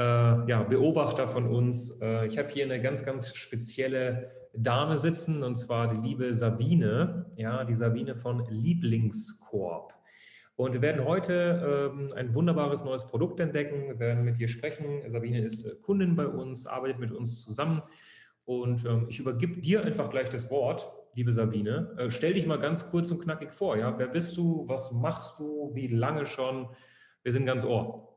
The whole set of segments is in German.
Äh, ja, Beobachter von uns. Äh, ich habe hier eine ganz, ganz spezielle Dame sitzen und zwar die liebe Sabine, ja, die Sabine von Lieblingskorb. Und wir werden heute ähm, ein wunderbares neues Produkt entdecken, wir werden mit ihr sprechen. Sabine ist äh, Kundin bei uns, arbeitet mit uns zusammen und ähm, ich übergebe dir einfach gleich das Wort liebe Sabine. Stell dich mal ganz kurz und knackig vor. Ja? Wer bist du? Was machst du? Wie lange schon? Wir sind ganz ohr.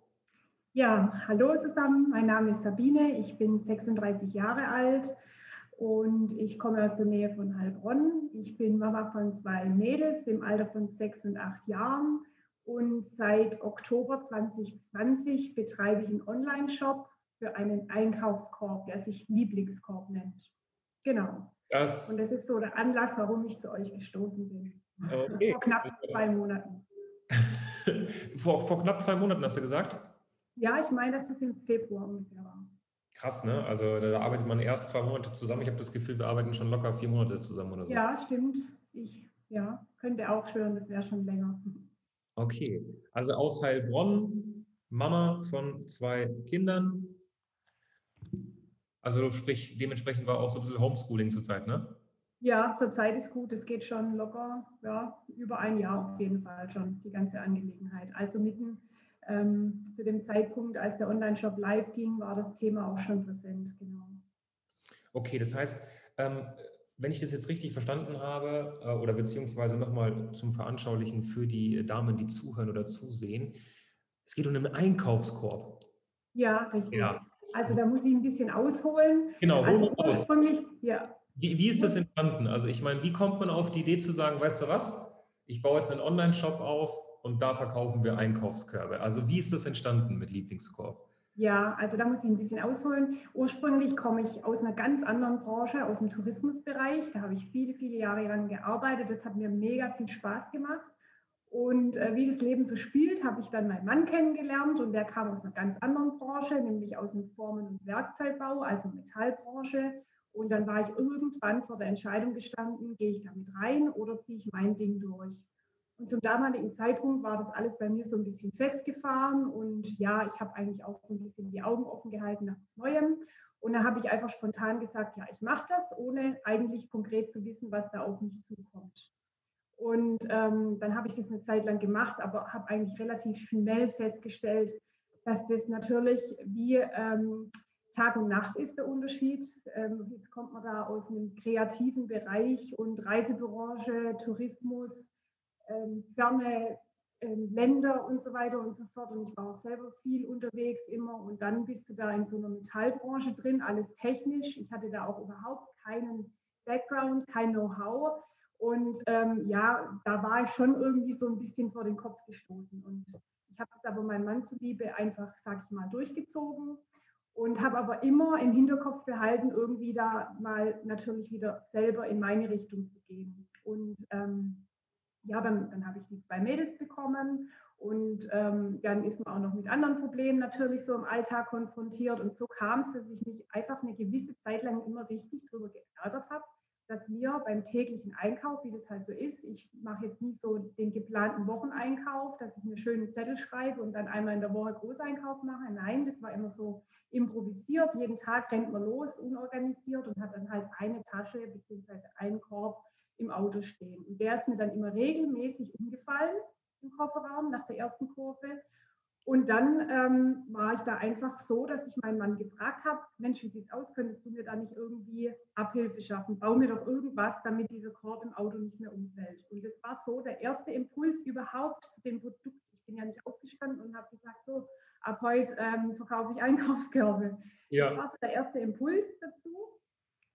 Ja, hallo zusammen. Mein Name ist Sabine. Ich bin 36 Jahre alt und ich komme aus der Nähe von Heilbronn. Ich bin Mama von zwei Mädels im Alter von sechs und acht Jahren. Und seit Oktober 2020 betreibe ich einen Online-Shop für einen Einkaufskorb, der sich Lieblingskorb nennt. Genau. Das und das ist so der Anlass, warum ich zu euch gestoßen bin. Okay. Vor knapp zwei Monaten. vor, vor knapp zwei Monaten hast du gesagt? Ja, ich meine, dass das im Februar ungefähr war. Krass, ne? Also da arbeitet man erst zwei Monate zusammen. Ich habe das Gefühl, wir arbeiten schon locker vier Monate zusammen oder so. Ja, stimmt. Ich ja, könnte auch schwören, das wäre schon länger. Okay, also aus Heilbronn, Mama von zwei Kindern, also sprich, dementsprechend war auch so ein bisschen Homeschooling zurzeit, ne? Ja, zurzeit ist gut. Es geht schon locker, ja, über ein Jahr auf jeden Fall schon, die ganze Angelegenheit. Also mitten ähm, zu dem Zeitpunkt, als der Online-Shop live ging, war das Thema auch schon präsent, genau. Okay, das heißt, ähm, wenn ich das jetzt richtig verstanden habe, äh, oder beziehungsweise nochmal zum Veranschaulichen für die Damen, die zuhören oder zusehen, es geht um einen Einkaufskorb. Ja, richtig. Ja. Also da muss ich ein bisschen ausholen. Genau, also ursprünglich, ja. Wie, wie ist das entstanden? Also ich meine, wie kommt man auf die Idee zu sagen, weißt du was, ich baue jetzt einen Online-Shop auf und da verkaufen wir Einkaufskörbe. Also wie ist das entstanden mit Lieblingskorb? Ja, also da muss ich ein bisschen ausholen. Ursprünglich komme ich aus einer ganz anderen Branche, aus dem Tourismusbereich. Da habe ich viele, viele Jahre lang gearbeitet. Das hat mir mega viel Spaß gemacht. Und äh, wie das Leben so spielt, habe ich dann meinen Mann kennengelernt und der kam aus einer ganz anderen Branche, nämlich aus dem Formen- und Werkzeugbau, also Metallbranche. Und dann war ich irgendwann vor der Entscheidung gestanden, gehe ich damit rein oder ziehe ich mein Ding durch. Und zum damaligen Zeitpunkt war das alles bei mir so ein bisschen festgefahren und ja, ich habe eigentlich auch so ein bisschen die Augen offen gehalten nach Neuem. Und da habe ich einfach spontan gesagt, ja, ich mache das, ohne eigentlich konkret zu wissen, was da auf mich zukommt. Und ähm, dann habe ich das eine Zeit lang gemacht, aber habe eigentlich relativ schnell festgestellt, dass das natürlich wie ähm, Tag und Nacht ist der Unterschied. Ähm, jetzt kommt man da aus einem kreativen Bereich und Reisebranche, Tourismus, ferne ähm, Länder und so weiter und so fort. Und ich war auch selber viel unterwegs immer. Und dann bist du da in so einer Metallbranche drin, alles technisch. Ich hatte da auch überhaupt keinen Background, kein Know-how. Und ähm, ja, da war ich schon irgendwie so ein bisschen vor den Kopf gestoßen. Und ich habe das aber meinem Mann zuliebe einfach, sag ich mal, durchgezogen und habe aber immer im Hinterkopf behalten, irgendwie da mal natürlich wieder selber in meine Richtung zu gehen. Und ähm, ja, dann, dann habe ich die zwei Mädels bekommen und ähm, dann ist man auch noch mit anderen Problemen natürlich so im Alltag konfrontiert. Und so kam es, dass ich mich einfach eine gewisse Zeit lang immer richtig darüber geärgert habe, dass wir beim täglichen Einkauf, wie das halt so ist, ich mache jetzt nicht so den geplanten Wocheneinkauf, dass ich mir schönen Zettel schreibe und dann einmal in der Woche Großeinkauf mache. Nein, das war immer so improvisiert. Jeden Tag rennt man los, unorganisiert und hat dann halt eine Tasche bzw. einen Korb im Auto stehen. Und der ist mir dann immer regelmäßig umgefallen im Kofferraum nach der ersten Kurve. Und dann ähm, war ich da einfach so, dass ich meinen Mann gefragt habe, Mensch, wie sieht es aus? Könntest du mir da nicht irgendwie Abhilfe schaffen? Bau mir doch irgendwas, damit dieser Korb im Auto nicht mehr umfällt. Und das war so der erste Impuls überhaupt zu dem Produkt. Ich bin ja nicht aufgestanden und habe gesagt, so, ab heute ähm, verkaufe ich Einkaufskörbe. Ja. Das war so der erste Impuls dazu.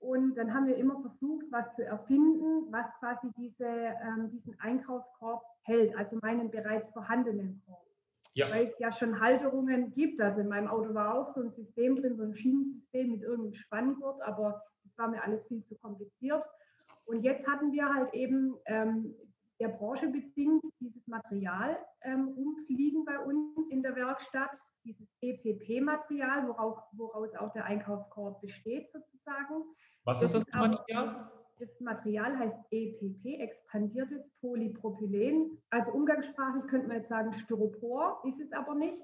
Und dann haben wir immer versucht, was zu erfinden, was quasi diese, ähm, diesen Einkaufskorb hält, also meinen bereits vorhandenen Korb. ja. weil es ja schon Halterungen gibt. Also in meinem Auto war auch so ein System drin, so ein Schienensystem mit irgendeinem Spanngurt, aber das war mir alles viel zu kompliziert. Und jetzt hatten wir halt eben ähm, der Branche bedingt dieses Material ähm, rumfliegen bei uns in der Werkstatt, dieses EPP-Material, woraus, woraus auch der Einkaufskorb besteht sozusagen. Was das ist das Material? Das Material heißt EPP, expandiertes Polypropylen. Also umgangssprachlich könnte man jetzt sagen Styropor, ist es aber nicht.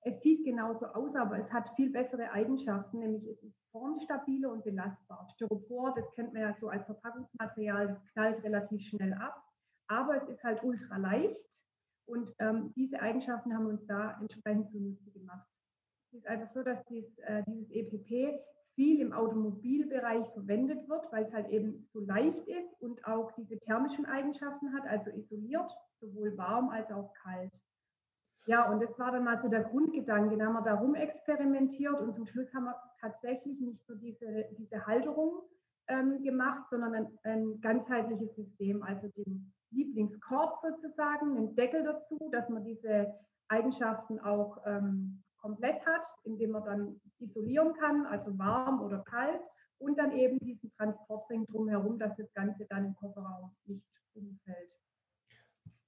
Es sieht genauso aus, aber es hat viel bessere Eigenschaften, nämlich es ist formstabiler und belastbar. Styropor, das kennt man ja so als Verpackungsmaterial, das knallt relativ schnell ab, aber es ist halt ultra leicht und ähm, diese Eigenschaften haben uns da entsprechend zunutze gemacht. Es ist einfach so, dass dies, äh, dieses EPP viel im Automobilbereich verwendet wird, weil es halt eben so leicht ist und auch diese thermischen Eigenschaften hat, also isoliert, sowohl warm als auch kalt. Ja, und das war dann mal so der Grundgedanke. Da haben wir darum experimentiert und zum Schluss haben wir tatsächlich nicht nur diese, diese Halterung ähm, gemacht, sondern ein, ein, ganzheitliches System, also den Lieblingskorb sozusagen, einen Deckel dazu, dass man diese Eigenschaften auch ähm, komplett hat, indem man dann isolieren kann, also warm oder kalt, und dann eben diesen Transportring drumherum, dass das Ganze dann im Kofferraum nicht umfällt.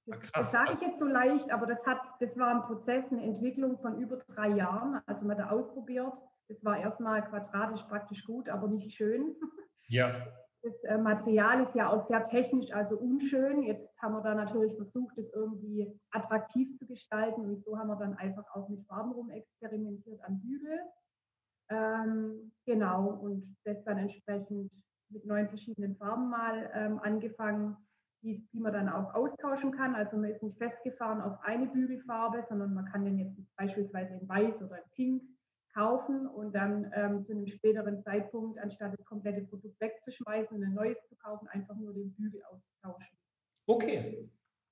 Das, das sage ich jetzt so leicht, aber das, hat, das war ein Prozess, eine Entwicklung von über drei Jahren. Also man hat ausprobiert. Das war erstmal quadratisch praktisch gut, aber nicht schön. Ja. Das äh, Material ist ja auch sehr technisch, also unschön. Jetzt haben wir da natürlich versucht, es irgendwie attraktiv zu gestalten. Und so haben wir dann einfach auch mit Farben rum experimentiert am Bügel. Ähm, genau, und das dann entsprechend mit neun verschiedenen Farben mal ähm, angefangen die, die man dann auch austauschen kann. Also man ist nicht festgefahren auf eine Bügelfarbe, sondern man kann den jetzt beispielsweise in Weiß oder in Pink kaufen und dann ähm, zu einem späteren Zeitpunkt, anstatt das komplette Produkt wegzuschmeißen und ein neues zu kaufen, einfach nur den Bügel austauschen. Okay.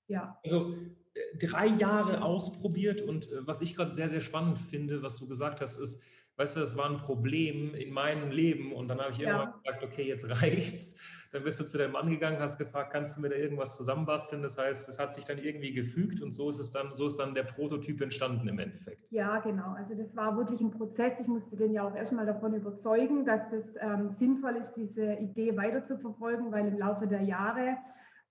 Ja. Also äh, drei Jahre ausprobiert und äh, was ich gerade sehr, sehr spannend finde, was du gesagt hast, ist, weißt du, das war ein Problem in meinem Leben und dann habe ich ja. irgendwann gesagt, okay, jetzt reicht's. Dann bist du zu deinem Mann gegangen, hast gefragt, kannst du mir da irgendwas zusammenbasteln? Das heißt, es hat sich dann irgendwie gefügt und so ist es dann, so ist dann der Prototyp entstanden im Endeffekt. Ja, genau. Also das war wirklich ein Prozess. Ich musste den ja auch erstmal davon überzeugen, dass es ähm, sinnvoll ist, diese Idee weiter zu verfolgen, weil im Laufe der Jahre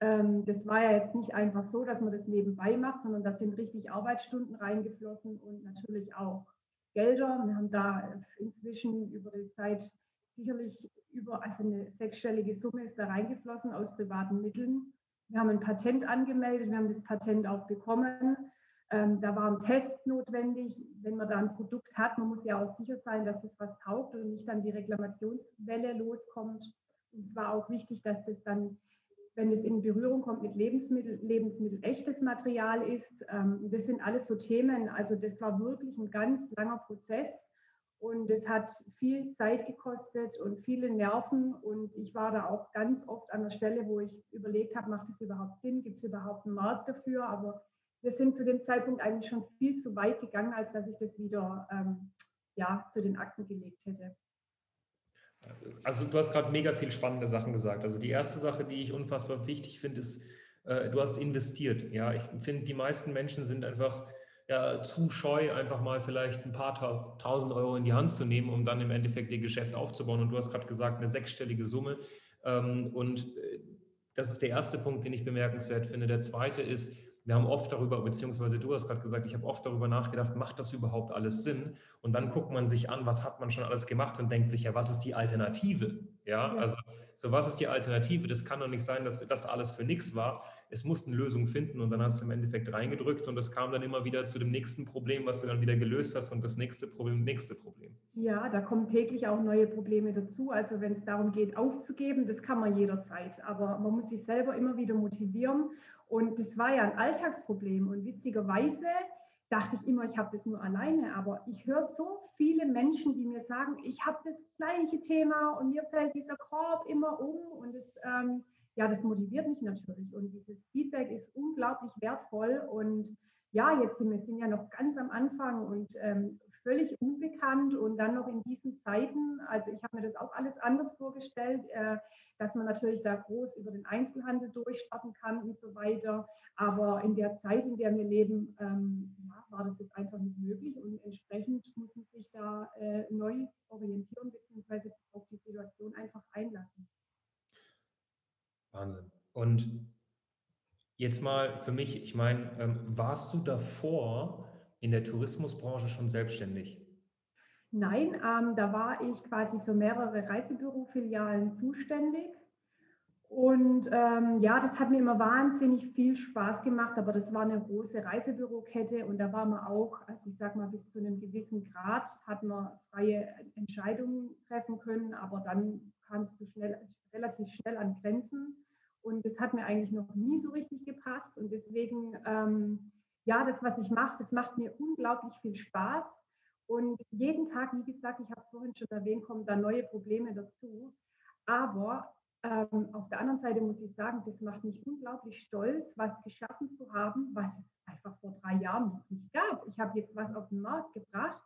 ähm, das war ja jetzt nicht einfach so, dass man das nebenbei macht, sondern da sind richtig Arbeitsstunden reingeflossen und natürlich auch Gelder. Wir haben da inzwischen über die Zeit sicherlich über, also eine sechsstellige Summe ist da reingeflossen aus privaten Mitteln. Wir haben ein Patent angemeldet, wir haben das Patent auch bekommen. Ähm, da waren Tests notwendig, wenn man da ein Produkt hat. Man muss ja auch sicher sein, dass es was taugt und nicht dann die Reklamationswelle loskommt. Und es war auch wichtig, dass das dann wenn es in Berührung kommt mit Lebensmittel, Lebensmittel echtes Material ist. Ähm, das sind alles so Themen. Also das war wirklich ein ganz langer Prozess und es hat viel Zeit gekostet und viele Nerven. Und ich war da auch ganz oft an der Stelle, wo ich überlegt habe, macht das überhaupt Sinn? Gibt es überhaupt einen Markt dafür? Aber wir sind zu dem Zeitpunkt eigentlich schon viel zu weit gegangen, als dass ich das wieder ähm, ja, zu den Akten gelegt hätte. Also du hast gerade mega viel spannende Sachen gesagt. Also die erste Sache, die ich unfassbar wichtig finde, ist, äh, du hast investiert. Ja, ich finde, die meisten Menschen sind einfach ja, zu scheu, einfach mal vielleicht ein paar tausend Euro in die Hand zu nehmen, um dann im Endeffekt ihr Geschäft aufzubauen. Und du hast gerade gesagt, eine sechsstellige Summe. Ähm, und äh, das ist der erste Punkt, den ich bemerkenswert finde. Der zweite ist, wir haben oft darüber, beziehungsweise du hast gerade gesagt, ich habe oft darüber nachgedacht, macht das überhaupt alles Sinn? Und dann guckt man sich an, was hat man schon alles gemacht und denkt sich, ja, was ist die Alternative? Ja, also so was ist die Alternative? Das kann doch nicht sein, dass das alles für nichts war. Es mussten Lösungen finden und dann hast du im Endeffekt reingedrückt und das kam dann immer wieder zu dem nächsten Problem, was du dann wieder gelöst hast und das nächste Problem, nächste Problem. Ja, da kommen täglich auch neue Probleme dazu. Also wenn es darum geht, aufzugeben, das kann man jederzeit. Aber man muss sich selber immer wieder motivieren und das war ja ein Alltagsproblem. Und witzigerweise dachte ich immer, ich habe das nur alleine. Aber ich höre so viele Menschen, die mir sagen, ich habe das gleiche Thema und mir fällt dieser Korb immer um. Und das, ähm, ja, das motiviert mich natürlich. Und dieses Feedback ist unglaublich wertvoll. Und ja, jetzt sind wir sind ja noch ganz am Anfang und ähm, völlig unbekannt und dann noch in diesen Zeiten. Also ich habe mir das auch alles anders vorgestellt, äh, dass man natürlich da groß über den Einzelhandel durchstarten kann und so weiter. Aber in der Zeit, in der wir leben, ähm, ja, war das jetzt einfach nicht möglich und entsprechend muss man sich da äh, neu orientieren bzw. auf die Situation einfach einlassen. Wahnsinn. Und jetzt mal für mich, ich meine, ähm, warst du davor in der Tourismusbranche schon selbstständig? Nein, ähm, da war ich quasi für mehrere Reisebürofilialen zuständig. Und ähm, ja, das hat mir immer wahnsinnig viel Spaß gemacht, aber das war eine große Reisebürokette und da war man auch, also ich sag mal, bis zu einem gewissen Grad hat man freie Entscheidungen treffen können, aber dann kamst du schnell, relativ schnell an Grenzen und das hat mir eigentlich noch nie so richtig gepasst und deswegen, ähm, ja, das, was ich mache, das macht mir unglaublich viel Spaß und jeden Tag, wie gesagt, ich habe es vorhin schon erwähnt, kommen da neue Probleme dazu. Aber ähm, auf der anderen Seite muss ich sagen, das macht mich unglaublich stolz, was geschaffen zu haben, was es einfach vor drei Jahren noch nicht gab. Ich habe jetzt was auf den Markt gebracht,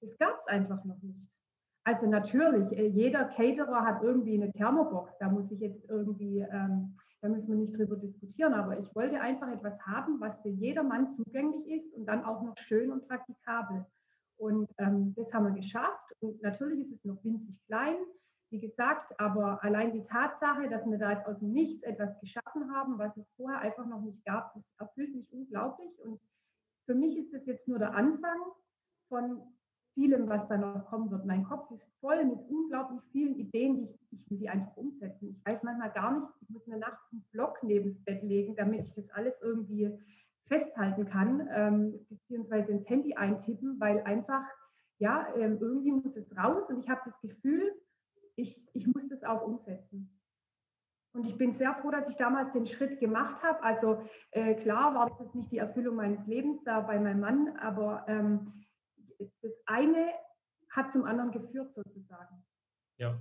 das gab es einfach noch nicht. Also natürlich, äh, jeder Caterer hat irgendwie eine Thermobox, da muss ich jetzt irgendwie, ähm, da müssen wir nicht drüber diskutieren, aber ich wollte einfach etwas haben, was für jedermann zugänglich ist und dann auch noch schön und praktikabel. Und ähm, das haben wir geschafft. Und natürlich ist es noch winzig klein, wie gesagt, aber allein die Tatsache, dass wir da jetzt aus dem Nichts etwas geschaffen haben, was es vorher einfach noch nicht gab, das erfüllt mich unglaublich. Und für mich ist es jetzt nur der Anfang von vielem, was da noch kommen wird. Mein Kopf ist voll mit unglaublich vielen Ideen, die ich, ich will die einfach umsetzen. Ich weiß manchmal gar nicht, ich muss mir nachts einen Block neben das Bett legen, damit ich das alles irgendwie festhalten kann, ähm, beziehungsweise ins Handy eintippen, weil einfach, ja, ähm, irgendwie muss es raus und ich habe das Gefühl, ich, ich muss das auch umsetzen. Und ich bin sehr froh, dass ich damals den Schritt gemacht habe. Also äh, klar war das jetzt nicht die Erfüllung meines Lebens da bei meinem Mann, aber ähm, das eine hat zum anderen geführt sozusagen. Ja.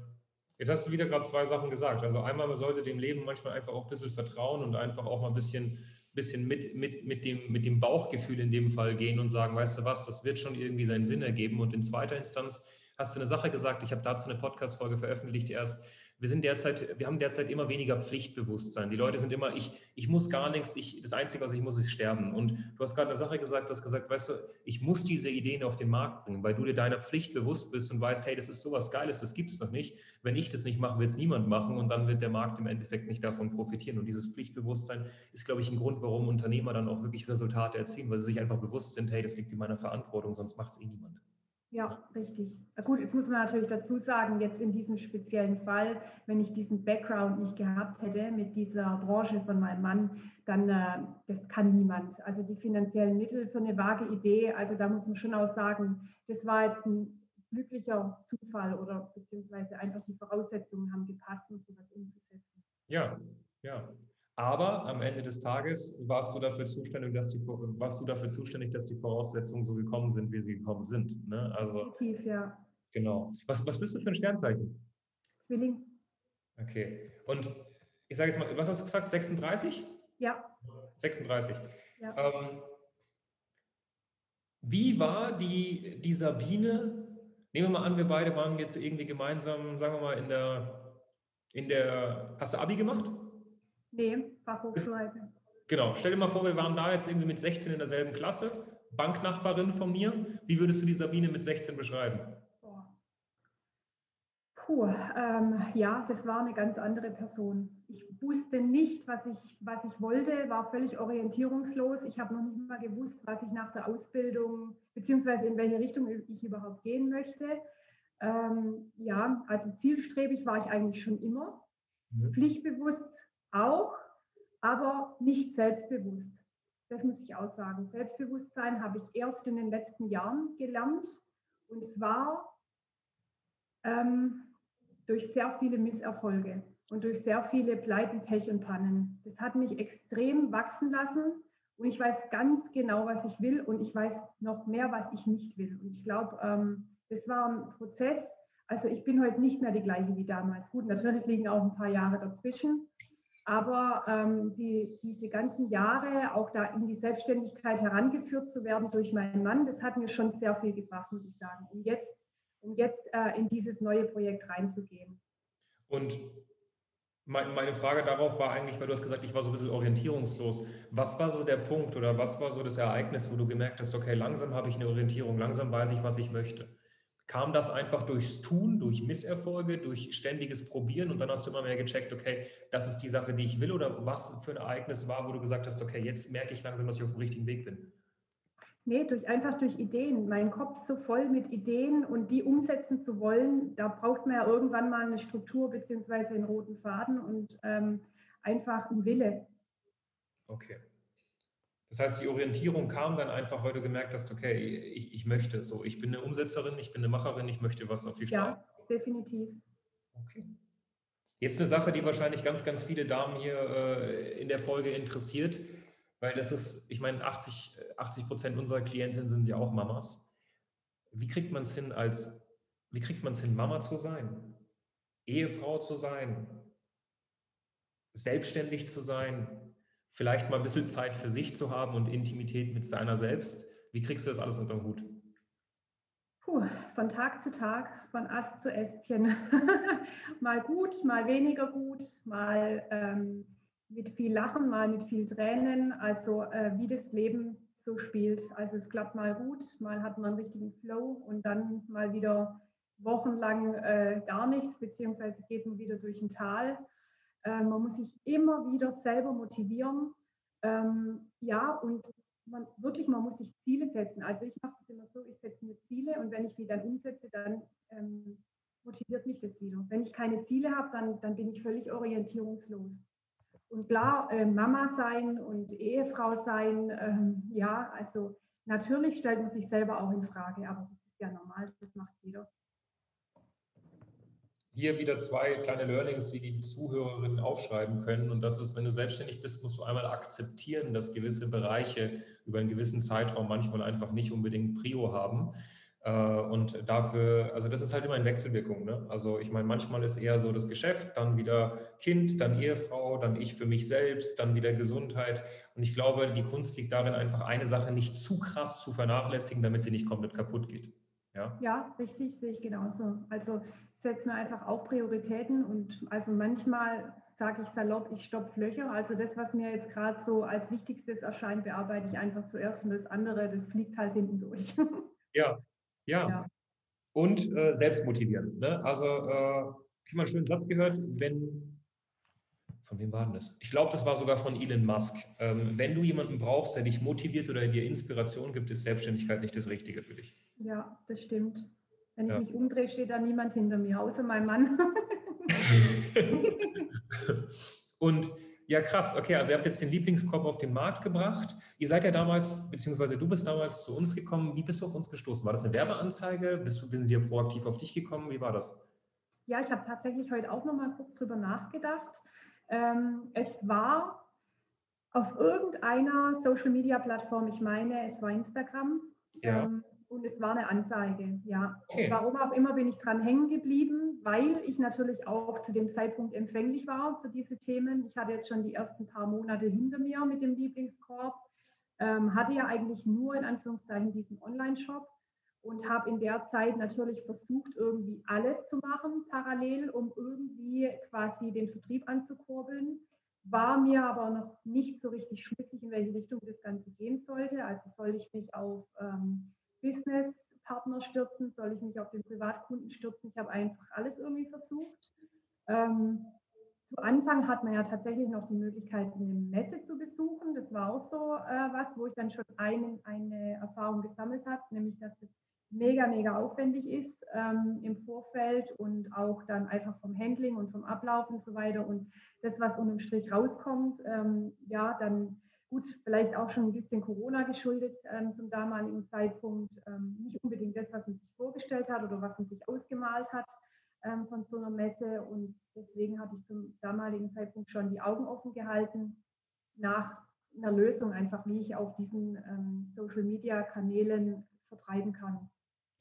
Jetzt hast du wieder gerade zwei Sachen gesagt. Also einmal, man sollte dem Leben manchmal einfach auch ein bisschen vertrauen und einfach auch mal ein bisschen bisschen mit, mit, mit, dem, mit dem Bauchgefühl in dem Fall gehen und sagen, weißt du was, das wird schon irgendwie seinen Sinn ergeben. Und in zweiter Instanz hast du eine Sache gesagt, ich habe dazu eine Podcast-Folge veröffentlicht erst, wir sind derzeit, wir haben derzeit immer weniger Pflichtbewusstsein. Die Leute sind immer, ich, ich muss gar nichts, ich, das Einzige, was ich muss, ist sterben. Und du hast gerade eine Sache gesagt, du hast gesagt, weißt du, ich muss diese Ideen auf den Markt bringen, weil du dir deiner Pflicht bewusst bist und weißt, hey, das ist sowas Geiles, das gibt es noch nicht. Wenn ich das nicht mache, wird es niemand machen und dann wird der Markt im Endeffekt nicht davon profitieren. Und dieses Pflichtbewusstsein ist, glaube ich, ein Grund, warum Unternehmer dann auch wirklich Resultate erzielen, weil sie sich einfach bewusst sind, hey, das liegt in meiner Verantwortung, sonst macht es eh niemand. Ja, richtig. Gut, jetzt muss man natürlich dazu sagen, jetzt in diesem speziellen Fall, wenn ich diesen Background nicht gehabt hätte mit dieser Branche von meinem Mann, dann äh, das kann niemand. Also die finanziellen Mittel für eine vage Idee, also da muss man schon auch sagen, das war jetzt ein glücklicher Zufall oder beziehungsweise einfach die Voraussetzungen haben gepasst, um sowas umzusetzen. Ja, ja. Aber am Ende des Tages warst du dafür zuständig, dass die, warst du dafür zuständig, dass die Voraussetzungen so gekommen sind, wie sie gekommen sind. Ne? Also, Definitiv, ja. Genau. Was, was bist du für ein Sternzeichen? Zwilling. Okay. Und ich sage jetzt mal, was hast du gesagt? 36? Ja. 36. Ja. Ähm, wie war die, die Sabine? Nehmen wir mal an, wir beide waren jetzt irgendwie gemeinsam, sagen wir mal, in der, in der, hast du Abi gemacht? Nee, Fachhochschulreife. Genau, stell dir mal vor, wir waren da jetzt irgendwie mit 16 in derselben Klasse, Banknachbarin von mir. Wie würdest du die Sabine mit 16 beschreiben? Puh, ähm, ja, das war eine ganz andere Person. Ich wusste nicht, was ich, was ich wollte, war völlig orientierungslos. Ich habe noch nicht mal gewusst, was ich nach der Ausbildung, beziehungsweise in welche Richtung ich überhaupt gehen möchte. Ähm, ja, also zielstrebig war ich eigentlich schon immer. Mhm. Pflichtbewusst auch, aber nicht selbstbewusst. Das muss ich auch sagen. Selbstbewusstsein habe ich erst in den letzten Jahren gelernt und zwar ähm, durch sehr viele Misserfolge und durch sehr viele Pleiten, Pech und Pannen. Das hat mich extrem wachsen lassen und ich weiß ganz genau, was ich will und ich weiß noch mehr, was ich nicht will. Und ich glaube, ähm, das war ein Prozess. Also ich bin heute nicht mehr die gleiche wie damals. Gut, natürlich liegen auch ein paar Jahre dazwischen. Aber ähm, die, diese ganzen Jahre, auch da in die Selbstständigkeit herangeführt zu werden durch meinen Mann, das hat mir schon sehr viel gebracht, muss ich sagen, um jetzt, um jetzt äh, in dieses neue Projekt reinzugehen. Und Meine Frage darauf war eigentlich, weil du hast gesagt, ich war so ein bisschen orientierungslos. Was war so der Punkt oder was war so das Ereignis, wo du gemerkt hast, okay, langsam habe ich eine Orientierung, langsam weiß ich, was ich möchte? Kam das einfach durchs Tun, durch Misserfolge, durch ständiges Probieren und dann hast du immer mehr gecheckt, okay, das ist die Sache, die ich will oder was für ein Ereignis war, wo du gesagt hast, okay, jetzt merke ich langsam, dass ich auf dem richtigen Weg bin? Nee, durch, einfach durch Ideen. Mein Kopf so voll mit Ideen und die umsetzen zu wollen, da braucht man ja irgendwann mal eine Struktur beziehungsweise einen roten Faden und ähm, einfach einen Wille. Okay. Das heißt, die Orientierung kam dann einfach, weil du gemerkt hast, okay, ich, ich möchte so, ich bin eine Umsetzerin, ich bin eine Macherin, ich möchte was auf die Straße. Ja, definitiv. Okay. Jetzt eine Sache, die wahrscheinlich ganz, ganz viele Damen hier äh, in der Folge interessiert. Weil das ist, ich meine, 80, 80 Prozent unserer Klientinnen sind ja auch Mamas. Wie kriegt man es hin, als, wie kriegt man es hin, Mama zu sein, Ehefrau zu sein, selbstständig zu sein, vielleicht mal ein bisschen Zeit für sich zu haben und Intimität mit seiner selbst? Wie kriegst du das alles unter den Hut? Puh, von Tag zu Tag, von Ast zu Ästchen. mal gut, mal weniger gut, mal ähm, mit viel Lachen, mal mit viel Tränen, also äh, wie das Leben so spielt. Also es klappt mal gut, mal hat man einen richtigen Flow und dann mal wieder wochenlang äh, gar nichts, beziehungsweise geht man wieder durch ein Tal. Äh, man muss sich immer wieder selber motivieren. Ähm, ja, und man, wirklich, man muss sich Ziele setzen. Also ich mache das immer so, ich setze mir Ziele und wenn ich die dann umsetze, dann ähm, motiviert mich das wieder. Wenn ich keine Ziele habe, dann, dann bin ich völlig orientierungslos. Und klar, äh, Mama sein und Ehefrau sein, ähm, ja, also natürlich stellt man sich selber auch in Frage, aber das ist ja normal, das macht jeder. Hier wieder zwei kleine Learnings, die die Zuhörerinnen aufschreiben können. Und das ist, wenn du selbstständig bist, musst du einmal akzeptieren, dass gewisse Bereiche über einen gewissen Zeitraum manchmal einfach nicht unbedingt Prio haben. Äh, und dafür, also das ist halt immer in Wechselwirkung. Ne? Also ich meine, manchmal ist eher so das Geschäft, dann wieder Kind, dann Ehefrau, dann ich für mich selbst, dann wieder Gesundheit. Und ich glaube, die Kunst liegt darin, einfach eine Sache nicht zu krass zu vernachlässigen, damit sie nicht komplett kaputt geht. Ja, ja richtig, sehe ich genauso. Also setzen wir einfach auch Prioritäten und also manchmal sage ich salopp, ich stopfe Löcher. Also das, was mir jetzt gerade so als wichtigstes erscheint, bearbeite ich einfach zuerst und das andere, das fliegt halt hinten durch. Ja, ja. ja. Und äh, selbstmotivierend. Ne? Also, äh, ich habe mal einen schönen Satz gehört, wenn, von wem war denn das? Ich glaube, das war sogar von Elon Musk. Ähm, wenn du jemanden brauchst, der dich motiviert oder dir Inspiration gibt, ist Selbstständigkeit nicht das Richtige für dich. Ja, das stimmt. Wenn ich ja. mich umdrehe, steht da niemand hinter mir, außer mein Mann. Und ja, krass. Okay, also ihr habt jetzt den Lieblingskorb auf den Markt gebracht. Ihr seid ja damals, beziehungsweise du bist damals zu uns gekommen. Wie bist du auf uns gestoßen? War das eine Werbeanzeige? Bist du, sind wir proaktiv auf dich gekommen? Wie war das? Ja, ich habe tatsächlich heute auch noch mal kurz drüber nachgedacht. Ähm, es war auf irgendeiner Social-Media-Plattform, ich meine, es war Instagram. Ja. Ähm, und es war eine Anzeige, ja. Okay. Warum auch immer bin ich dran hängen geblieben, weil ich natürlich auch zu dem Zeitpunkt empfänglich war für diese Themen. Ich hatte jetzt schon die ersten paar Monate hinter mir mit dem Lieblingskorb, ähm, hatte ja eigentlich nur in Anführungszeichen diesen Online-Shop und habe in der Zeit natürlich versucht, irgendwie alles zu machen parallel, um irgendwie quasi den Vertrieb anzukurbeln. War mir aber noch nicht so richtig schlüssig, in welche Richtung das Ganze gehen sollte. Also soll ich mich auf ähm, Businesspartner stürzen? Soll ich mich auf den Privatkunden stürzen? Ich habe einfach alles irgendwie versucht. Ähm, zu Anfang hat man ja tatsächlich noch die Möglichkeit, eine Messe zu besuchen. Das war auch so äh, was, wo ich dann schon ein, eine Erfahrung gesammelt habe, nämlich dass es mega, mega aufwendig ist ähm, im Vorfeld und auch dann einfach vom Handling und vom Ablauf und so weiter. Und das, was unterm Strich rauskommt, ähm, ja, dann gut, vielleicht auch schon ein bisschen Corona geschuldet ähm, zum damaligen Zeitpunkt. Ähm, nicht unbedingt das, was man sich vorgestellt hat oder was man sich ausgemalt hat ähm, von so einer Messe. Und deswegen hatte ich zum damaligen Zeitpunkt schon die Augen offen gehalten nach einer Lösung einfach, wie ich auf diesen ähm, Social-Media-Kanälen vertreiben kann,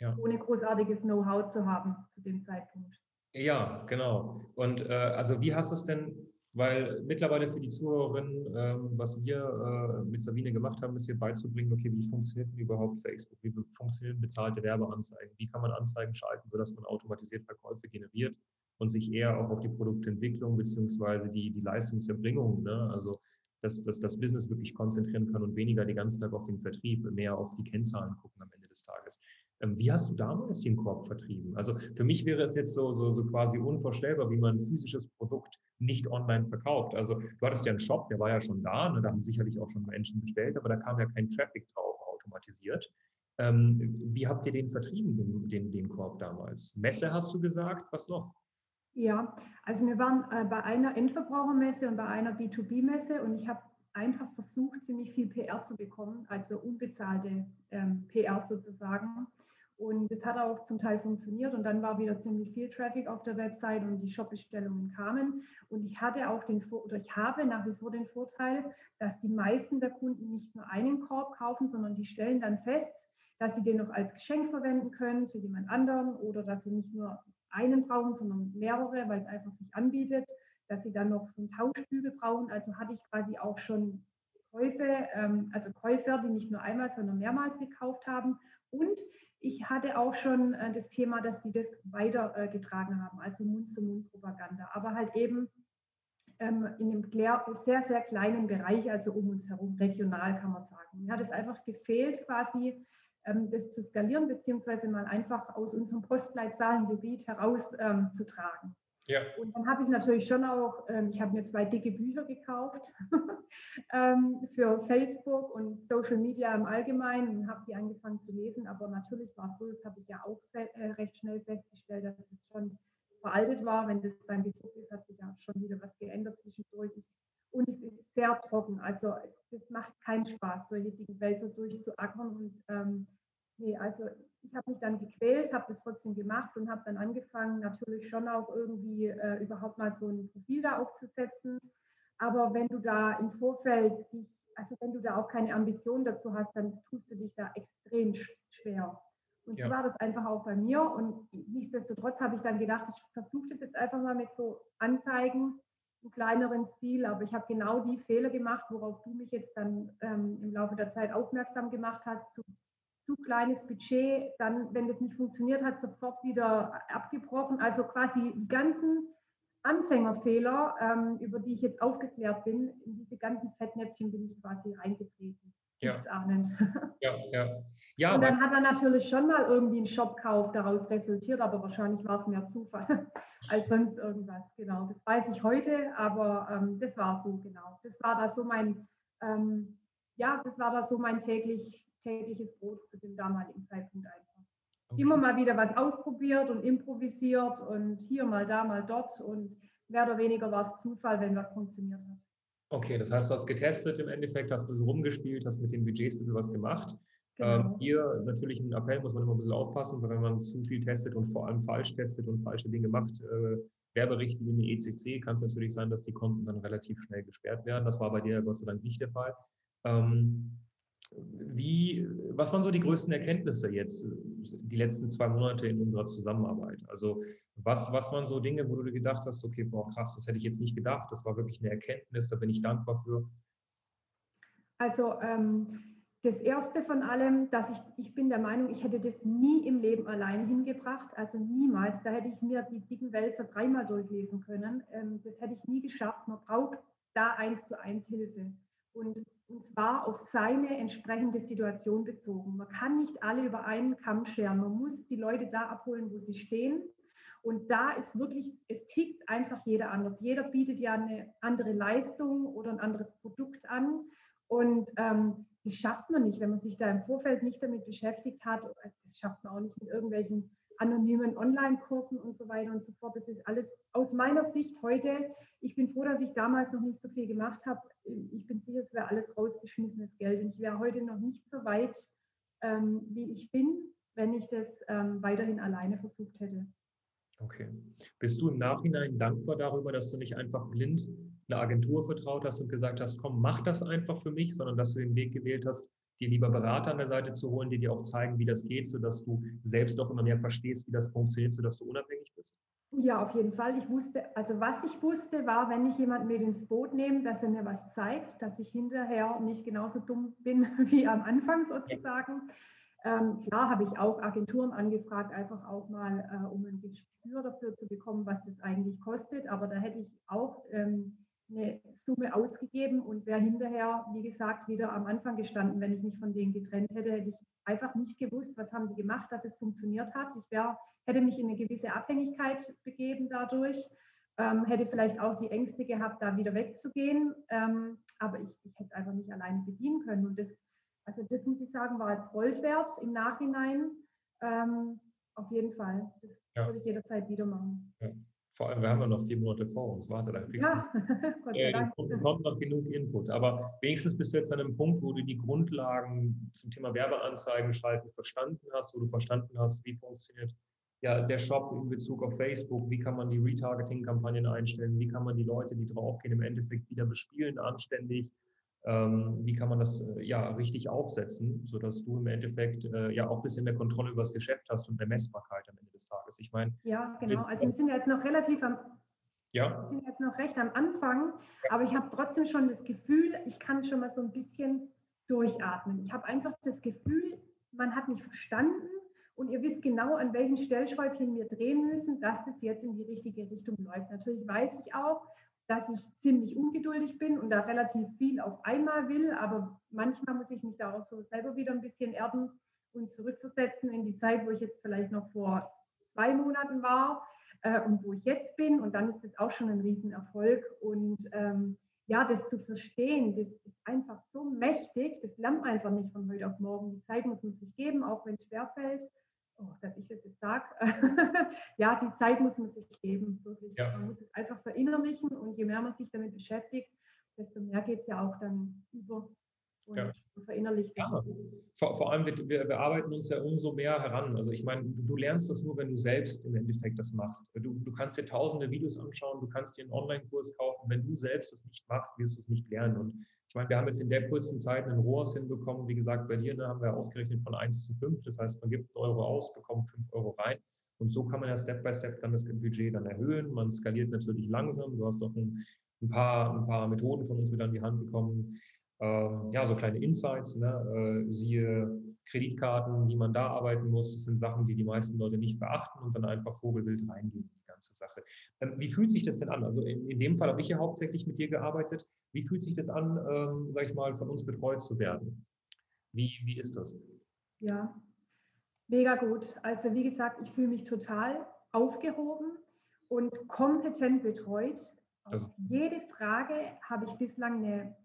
ja. ohne großartiges Know-how zu haben zu dem Zeitpunkt. Ja, genau. Und äh, also wie hast du es denn weil mittlerweile für die Zuhörerinnen, ähm, was wir äh, mit Sabine gemacht haben, ist hier beizubringen, okay, wie funktioniert denn überhaupt Facebook? Wie funktionieren bezahlte Werbeanzeigen? Wie kann man Anzeigen schalten, sodass man automatisiert Verkäufe generiert? und sich eher auch auf die Produktentwicklung beziehungsweise die, die Leistungserbringung, ne? also dass, dass das Business wirklich konzentrieren kann und weniger den ganzen Tag auf den Vertrieb, mehr auf die Kennzahlen gucken am Ende des Tages. Ähm, wie hast du damals den Korb vertrieben? Also für mich wäre es jetzt so, so, so quasi unvorstellbar, wie man ein physisches Produkt nicht online verkauft. Also du hattest ja einen Shop, der war ja schon da, ne, da haben sicherlich auch schon Menschen bestellt, aber da kam ja kein Traffic drauf automatisiert. Ähm, wie habt ihr den vertrieben, den, den, den Korb damals? Messe hast du gesagt, was noch? Ja, also wir waren äh, bei einer Endverbrauchermesse und bei einer B2B-Messe und ich habe einfach versucht, ziemlich viel PR zu bekommen, also unbezahlte ähm, PR sozusagen. Und es hat auch zum Teil funktioniert und dann war wieder ziemlich viel Traffic auf der Website und die Shopbestellungen kamen. Und ich hatte auch den oder ich habe nach wie vor den Vorteil, dass die meisten der Kunden nicht nur einen Korb kaufen, sondern die stellen dann fest, dass sie den noch als Geschenk verwenden können für jemand anderen oder dass sie nicht nur einen brauchen, sondern mehrere, weil es einfach sich anbietet, dass sie dann noch so einen Tauschbügel brauchen. Also hatte ich quasi auch schon Käufe, ähm, also Käufer, die nicht nur einmal, sondern mehrmals gekauft haben. Und ich hatte auch schon äh, das Thema, dass die das weitergetragen haben, also Mund-zu-Mund-Propaganda, aber halt eben ähm, in einem sehr, sehr kleinen Bereich, also um uns herum, regional kann man sagen. Mir hat es einfach gefehlt, quasi ähm, das zu skalieren, beziehungsweise mal einfach aus unserem Postleitzahlengebiet herauszutragen. Ähm, ja. Und dann habe ich natürlich schon auch, ähm, ich habe mir zwei dicke Bücher gekauft ähm, für Facebook und Social Media im Allgemeinen und habe die angefangen zu lesen. Aber natürlich war es so, das habe ich ja auch äh, recht schnell festgestellt, dass es schon veraltet war. Wenn das dann gedruckt ist, hat sich ja schon wieder was geändert zwischendurch. Und es ist sehr trocken. Also es, es macht keinen Spaß, solche dicken Wälzer durchzuackern. Und ähm, nee, also ich habe mich dann gequält, habe das trotzdem gemacht und habe dann angefangen, natürlich schon auch irgendwie äh, überhaupt mal so ein Profil da aufzusetzen. Aber wenn du da im Vorfeld dich, also wenn du da auch keine Ambition dazu hast, dann tust du dich da extrem schwer. Und ja. so war das einfach auch bei mir. Und nichtsdestotrotz habe ich dann gedacht, ich versuche das jetzt einfach mal mit so Anzeigen im kleineren Stil. Aber ich habe genau die Fehler gemacht, worauf du mich jetzt dann ähm, im Laufe der Zeit aufmerksam gemacht hast, zu zu kleines Budget, dann, wenn das nicht funktioniert hat, sofort wieder abgebrochen. Also quasi die ganzen Anfängerfehler, ähm, über die ich jetzt aufgeklärt bin, in diese ganzen Fettnäpfchen bin ich quasi reingetreten. Ja. Nichtsahnend. Ja, ja. ja Und dann hat er natürlich schon mal irgendwie einen Shopkauf daraus resultiert, aber wahrscheinlich war es mehr Zufall als sonst irgendwas. Genau, das weiß ich heute, aber ähm, das war so, genau. Das war da so mein, ähm, ja, das war da so mein täglich tägliches Brot zu dem damaligen Zeitpunkt einfach. Okay. Immer mal wieder was ausprobiert und improvisiert und hier mal da, mal dort und mehr oder weniger war es Zufall, wenn was funktioniert hat. Okay, das heißt, du hast getestet im Endeffekt, hast ein bisschen rumgespielt, hast mit den Budgets ein bisschen was gemacht. Genau. Ähm, hier natürlich ein Appell, muss man immer ein bisschen aufpassen, weil wenn man zu viel testet und vor allem falsch testet und falsche Dinge macht, äh, Werberichtlinie ECC, kann es natürlich sein, dass die Konten dann relativ schnell gesperrt werden. Das war bei dir Gott sei Dank nicht der Fall. Ähm, wie, was waren so die größten Erkenntnisse jetzt die letzten zwei Monate in unserer Zusammenarbeit? Also was, was waren so Dinge, wo du gedacht hast, okay, boah, krass, das hätte ich jetzt nicht gedacht, das war wirklich eine Erkenntnis, da bin ich dankbar für? Also ähm, das Erste von allem, dass ich, ich bin der Meinung, ich hätte das nie im Leben allein hingebracht, also niemals. Da hätte ich mir die dicken Wälzer dreimal durchlesen können. Ähm, das hätte ich nie geschafft. Man braucht da eins zu eins Hilfe. Und und zwar auf seine entsprechende Situation bezogen. Man kann nicht alle über einen Kamm scheren. Man muss die Leute da abholen, wo sie stehen. Und da ist wirklich, es tickt einfach jeder anders. Jeder bietet ja eine andere Leistung oder ein anderes Produkt an. Und ähm, das schafft man nicht, wenn man sich da im Vorfeld nicht damit beschäftigt hat. Das schafft man auch nicht mit irgendwelchen anonymen Online-Kursen und so weiter und so fort. Das ist alles aus meiner Sicht heute. Ich bin froh, dass ich damals noch nicht so viel gemacht habe. Ich bin sicher, es wäre alles rausgeschmissenes Geld. Und ich wäre heute noch nicht so weit, ähm, wie ich bin, wenn ich das ähm, weiterhin alleine versucht hätte. Okay. Bist du im Nachhinein dankbar darüber, dass du nicht einfach blind eine Agentur vertraut hast und gesagt hast, komm, mach das einfach für mich, sondern dass du den Weg gewählt hast, dir lieber Berater an der Seite zu holen, die dir auch zeigen, wie das geht, sodass du selbst auch immer mehr verstehst, wie das funktioniert, sodass du unabhängig bist? Ja, auf jeden Fall. Ich wusste, also was ich wusste, war, wenn ich jemanden mit ins Boot nehme, dass er mir was zeigt, dass ich hinterher nicht genauso dumm bin wie am Anfang sozusagen. Ähm, klar habe ich auch Agenturen angefragt, einfach auch mal, äh, um ein Gespür dafür zu bekommen, was das eigentlich kostet. Aber da hätte ich auch ähm, eine Summe ausgegeben und wäre hinterher, wie gesagt, wieder am Anfang gestanden, wenn ich mich von denen getrennt hätte, hätte ich einfach nicht gewusst, was haben die gemacht, dass es funktioniert hat. Ich wär, hätte mich in eine gewisse Abhängigkeit begeben dadurch, ähm, hätte vielleicht auch die Ängste gehabt, da wieder wegzugehen, ähm, aber ich, ich hätte es einfach nicht alleine bedienen können. Und das, also das muss ich sagen, war jetzt Gold wert im Nachhinein. Ähm, auf jeden Fall. Das ja. würde ich jederzeit wieder machen. Ja. Vor allem, wir haben ja noch vier Monate vor uns. Warte, dann kriegst ja. du äh, kommt noch genug Input. Aber wenigstens bist du jetzt an einem Punkt, wo du die Grundlagen zum Thema Werbeanzeigen schalten verstanden hast, wo du verstanden hast, wie funktioniert ja, der Shop in Bezug auf Facebook, wie kann man die Retargeting-Kampagnen einstellen, wie kann man die Leute, die draufgehen, im Endeffekt wieder bespielen, anständig, wie kann man das äh, ja richtig aufsetzen, sodass du im Endeffekt äh, ja auch ein bisschen mehr Kontrolle über das Geschäft hast und mehr Messbarkeit am Ende des Tages. Ich meine. Ja, genau. Also wir sind ja jetzt noch relativ am ja. Wir sind jetzt noch recht am Anfang, aber ich habe trotzdem schon das Gefühl, ich kann schon mal so ein bisschen durchatmen. Ich habe einfach das Gefühl, man hat mich verstanden und ihr wisst genau, an welchen Stellschräubchen wir drehen müssen, dass das jetzt in die richtige Richtung läuft. Natürlich weiß ich auch, dass ich ziemlich ungeduldig bin und da relativ viel auf einmal will, aber manchmal muss ich mich da auch so selber wieder ein bisschen erden und zurückversetzen in die Zeit, wo ich jetzt vielleicht noch vor zwei Monaten war äh, und wo ich jetzt bin. Und dann ist das auch schon ein Riesenerfolg. Und ähm, ja, das zu verstehen, das ist einfach so mächtig, das lernt man einfach nicht von heute auf morgen. Die Zeit muss man sich geben, auch wenn es schwerfällt oh, dass ich das jetzt sage, ja, die Zeit muss man sich geben, wirklich. Ja. Man muss es einfach verinnerlichen und je mehr man sich damit beschäftigt, desto mehr geht es ja auch dann über und ja. verinnerlicht. Ja, vor, vor allem, wir, wir, wir, arbeiten uns ja umso mehr heran. Also ich meine, du, du, lernst das nur, wenn du selbst im Endeffekt das machst. Du, du kannst dir tausende Videos anschauen, du kannst dir einen Online-Kurs kaufen. Wenn du selbst das nicht machst, wirst du es nicht lernen. Und ich meine, wir haben jetzt in der kurzen Zeit einen ROAS hinbekommen. Wie gesagt, bei dir ne, haben wir ausgerechnet von 1 zu 5. Das heißt, man gibt einen Euro aus, bekommt 5 Euro rein. Und so kann man ja Step by Step dann das Budget dann erhöhen. Man skaliert natürlich langsam. Du hast auch ein, ein, paar, ein paar Methoden von uns wieder an die Hand bekommen. Ähm, ja, so kleine Insights, ne? äh, siehe Kreditkarten, wie man da arbeiten muss. Das sind Sachen, die die meisten Leute nicht beachten und dann einfach vogelwild reingehen in die ganze Sache. Ähm, wie fühlt sich das denn an? Also in, in, dem Fall habe ich ja hauptsächlich mit dir gearbeitet. Wie fühlt sich das an, ähm, sage ich mal, von uns betreut zu werden? Wie, wie ist das? Ja, mega gut. Also wie gesagt, ich fühle mich total aufgehoben und kompetent betreut. Also. Jede Frage habe ich bislang eine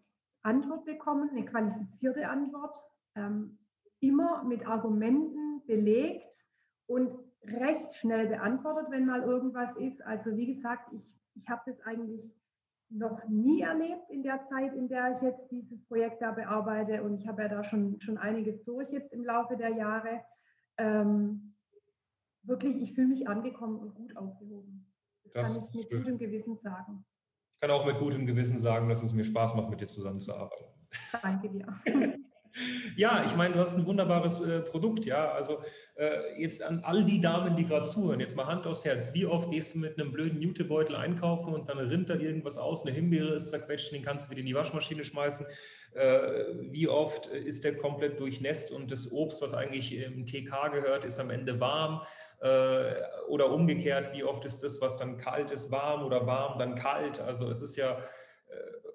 Antwort bekommen, eine qualifizierte Antwort, ähm, immer mit Argumenten belegt und recht schnell beantwortet, wenn mal irgendwas ist. Also wie gesagt, ich, ich habe das eigentlich noch nie erlebt in der Zeit, in der ich jetzt dieses Projekt da bearbeite. Und ich habe ja da schon, schon einiges durch jetzt im Laufe der Jahre. Ähm, wirklich, ich fühle mich angekommen und gut aufgehoben. Das, das kann ich mit gutem Gewissen sagen. Ich kann auch mit gutem Gewissen sagen, dass es mir Spaß macht, mit dir zusammenzuarbeiten. Danke dir. Ja, ich meine, du hast ein wunderbares äh, Produkt, ja. Also äh, jetzt an all die Damen, die gerade zuhören, jetzt mal Hand aufs Herz. Wie oft gehst du mit einem blöden Jutebeutel einkaufen und dann rinnt da irgendwas aus, eine Himbeere ist zerquetscht, den kannst du wieder in die Waschmaschine schmeißen. Äh, wie oft ist der komplett durchnässt und das Obst, was eigentlich im TK gehört, ist am Ende warm? Äh, oder umgekehrt, wie oft ist das, was dann kalt ist, warm oder warm, dann kalt? Also es ist ja äh,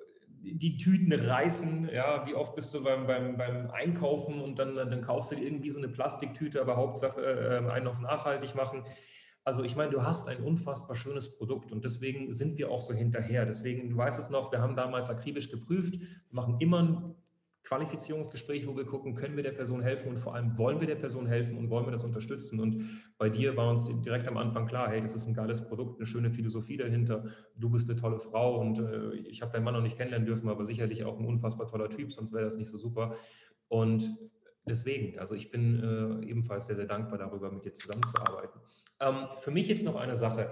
die Tüten reißen, ja, wie oft bist du beim, beim, beim Einkaufen und dann, dann kaufst du dir irgendwie so eine Plastiktüte, aber Hauptsache äh, einen auf nachhaltig machen. Also ich meine, du hast ein unfassbar schönes Produkt und deswegen sind wir auch so hinterher. Deswegen, du weißt es noch, wir haben damals akribisch geprüft, machen immer Qualifizierungsgespräch, wo wir gucken, können wir der Person helfen und vor allem wollen wir der Person helfen und wollen wir das unterstützen. Und bei dir war uns direkt am Anfang klar, hey, das ist ein geiles Produkt, eine schöne Philosophie dahinter. Du bist eine tolle Frau und äh, ich habe deinen Mann noch nicht kennenlernen dürfen, aber sicherlich auch ein unfassbar toller Typ, sonst wäre das nicht so super. Und deswegen, also ich bin äh, ebenfalls sehr, sehr dankbar darüber, mit dir zusammenzuarbeiten. Ähm, für mich jetzt noch eine Sache.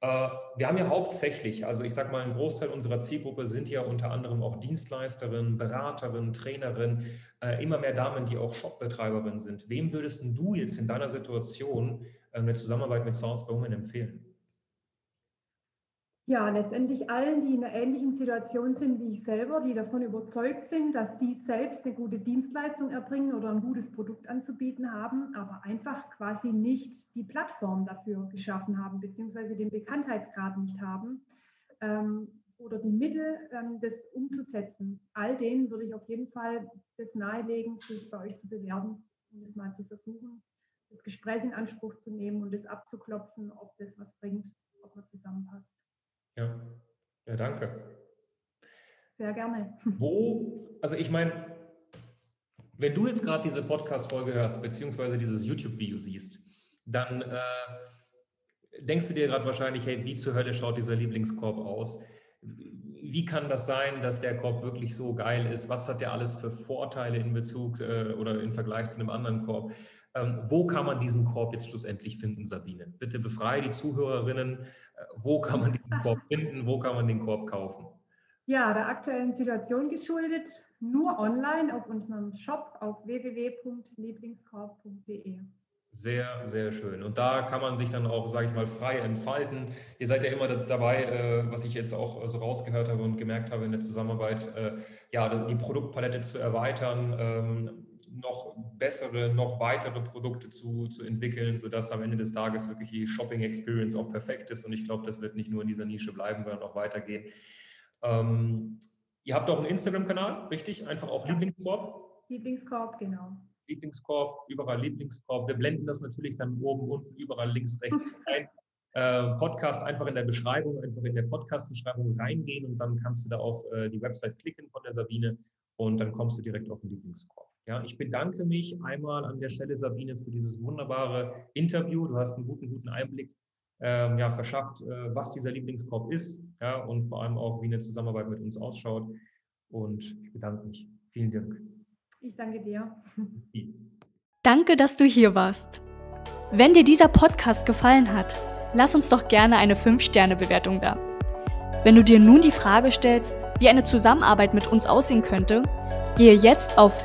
Äh, wir haben ja hauptsächlich, also ich sage mal, ein Großteil unserer Zielgruppe sind ja unter anderem auch Dienstleisterinnen, Beraterinnen, Trainerinnen, äh, immer mehr Damen, die auch Shopbetreiberinnen sind. Wem würdest du jetzt in deiner Situation äh, eine Zusammenarbeit mit Sounds by Women empfehlen? Ja, letztendlich allen, die in einer ähnlichen Situation sind wie ich selber, die davon überzeugt sind, dass sie selbst eine gute Dienstleistung erbringen oder ein gutes Produkt anzubieten haben, aber einfach quasi nicht die Plattform dafür geschaffen haben, beziehungsweise den Bekanntheitsgrad nicht haben ähm, oder die Mittel, ähm, das umzusetzen. All denen würde ich auf jeden Fall das nahelegen, sich bei euch zu bewerben und es mal zu versuchen, das Gespräch in Anspruch zu nehmen und es abzuklopfen, ob das was bringt, ob man zusammenpasst. Ja, ja danke. Sehr gerne. Wo, also ich meine, wenn du jetzt gerade diese Podcast-Folge hörst, beziehungsweise dieses YouTube-Video siehst, dann äh, denkst du dir gerade wahrscheinlich, hey, wie zur Hölle schaut dieser Lieblingskorb aus? Wie kann das sein, dass der Korb wirklich so geil ist? Was hat der alles für Vorteile in Bezug äh, oder im Vergleich zu einem anderen Korb? Ähm, wo kann man diesen Korb jetzt schlussendlich finden, Sabine? Bitte befreie die Zuhörerinnen. Wo kann man diesen Korb finden? Wo kann man den Korb kaufen? Ja, der aktuellen Situation geschuldet, nur online auf unserem Shop auf www.lieblingskorb.de. Sehr, sehr schön. Und da kann man sich dann auch, sage ich mal, frei entfalten. Ihr seid ja immer dabei, äh, was ich jetzt auch so rausgehört habe und gemerkt habe in der Zusammenarbeit, äh, ja, die Produktpalette zu erweitern, ähm, noch bessere, noch weitere Produkte zu, zu entwickeln, sodass am Ende des Tages wirklich die Shopping Experience auch perfekt ist. Und ich glaube, das wird nicht nur in dieser Nische bleiben, sondern auch weitergehen. Ähm, ihr habt auch einen Instagram-Kanal, richtig? Einfach auf ja. Lieblingskorb? Lieblingskorb, genau. Lieblingskorb, überall Lieblingskorb. Wir blenden das natürlich dann oben, unten, überall links, rechts ein. Äh, Podcast einfach in der Beschreibung, einfach in der Podcast-Beschreibung reingehen und dann kannst du da auf äh, die Website klicken von der Sabine und dann kommst du direkt auf den Lieblingskorb. Ja, ich bedanke mich einmal an der Stelle, Sabine, für dieses wunderbare Interview. Du hast einen guten, guten Einblick ähm, ja, verschafft, äh, was dieser Lieblingskorb ist ja, und vor allem auch, wie eine Zusammenarbeit mit uns ausschaut. Und ich bedanke mich. Vielen Dank. Ich danke dir. Danke, dass du hier warst. Wenn dir dieser Podcast gefallen hat, lass uns doch gerne eine 5-Sterne-Bewertung da. Wenn du dir nun die Frage stellst, wie eine Zusammenarbeit mit uns aussehen könnte, gehe jetzt auf